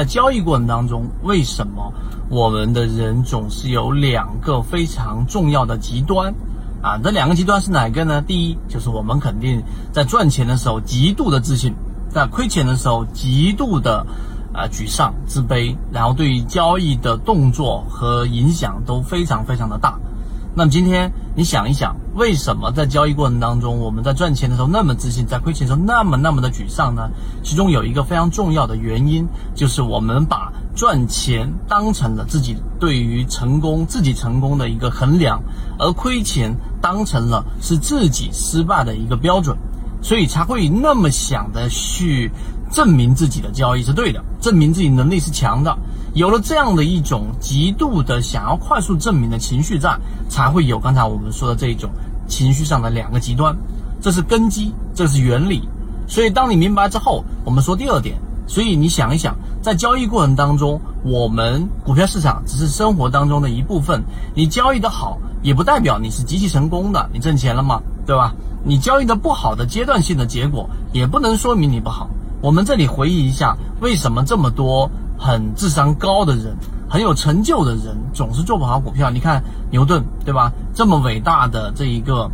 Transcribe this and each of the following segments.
在交易过程当中，为什么我们的人总是有两个非常重要的极端？啊，这两个极端是哪个呢？第一，就是我们肯定在赚钱的时候极度的自信，在亏钱的时候极度的啊沮丧、自卑，然后对于交易的动作和影响都非常非常的大。那么今天你想一想，为什么在交易过程当中，我们在赚钱的时候那么自信，在亏钱的时候那么那么的沮丧呢？其中有一个非常重要的原因，就是我们把赚钱当成了自己对于成功、自己成功的一个衡量，而亏钱当成了是自己失败的一个标准，所以才会那么想的去证明自己的交易是对的，证明自己能力是强的。有了这样的一种极度的想要快速证明的情绪在，才会有刚才我们说的这一种情绪上的两个极端，这是根基，这是原理。所以当你明白之后，我们说第二点。所以你想一想，在交易过程当中，我们股票市场只是生活当中的一部分。你交易的好，也不代表你是极其成功的，你挣钱了吗？对吧？你交易的不好的阶段性的结果，也不能说明你不好。我们这里回忆一下，为什么这么多？很智商高的人，很有成就的人，总是做不好股票。你看牛顿，对吧？这么伟大的这一个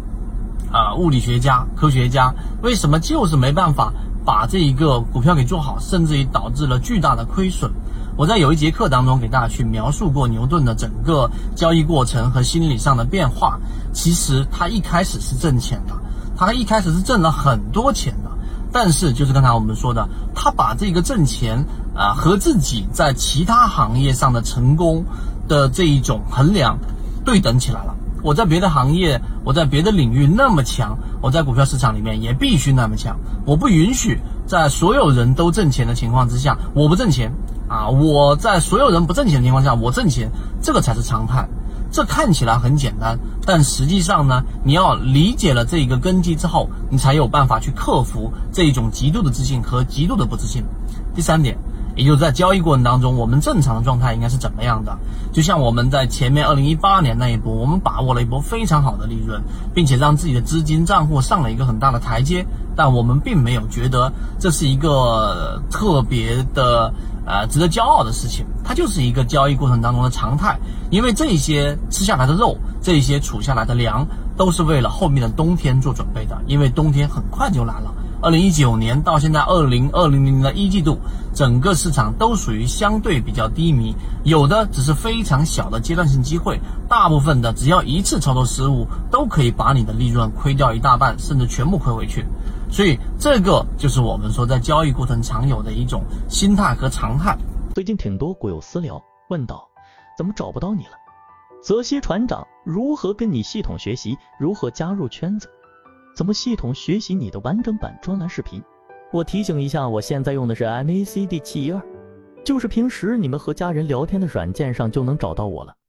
啊物理学家、科学家，为什么就是没办法把这一个股票给做好，甚至于导致了巨大的亏损？我在有一节课当中给大家去描述过牛顿的整个交易过程和心理上的变化。其实他一开始是挣钱的，他一开始是挣了很多钱的。但是，就是刚才我们说的，他把这个挣钱啊和自己在其他行业上的成功的这一种衡量对等起来了。我在别的行业，我在别的领域那么强，我在股票市场里面也必须那么强。我不允许在所有人都挣钱的情况之下，我不挣钱啊！我在所有人不挣钱的情况下，我挣钱，这个才是常态。这看起来很简单，但实际上呢，你要理解了这一个根基之后，你才有办法去克服这一种极度的自信和极度的不自信。第三点，也就是在交易过程当中，我们正常的状态应该是怎么样的？就像我们在前面二零一八年那一波，我们把握了一波非常好的利润，并且让自己的资金账户上了一个很大的台阶，但我们并没有觉得这是一个特别的。呃，值得骄傲的事情，它就是一个交易过程当中的常态。因为这些吃下来的肉，这些储下来的粮，都是为了后面的冬天做准备的。因为冬天很快就来了。二零一九年到现在二零二零年的一季度，整个市场都属于相对比较低迷，有的只是非常小的阶段性机会，大部分的只要一次操作失误，都可以把你的利润亏掉一大半，甚至全部亏回去。所以，这个就是我们说在交易过程常有的一种心态和常态。最近挺多股友私聊问道，怎么找不到你了？泽西船长如何跟你系统学习？如何加入圈子？怎么系统学习你的完整版专栏视频？我提醒一下，我现在用的是 MACD 七一二，就是平时你们和家人聊天的软件上就能找到我了。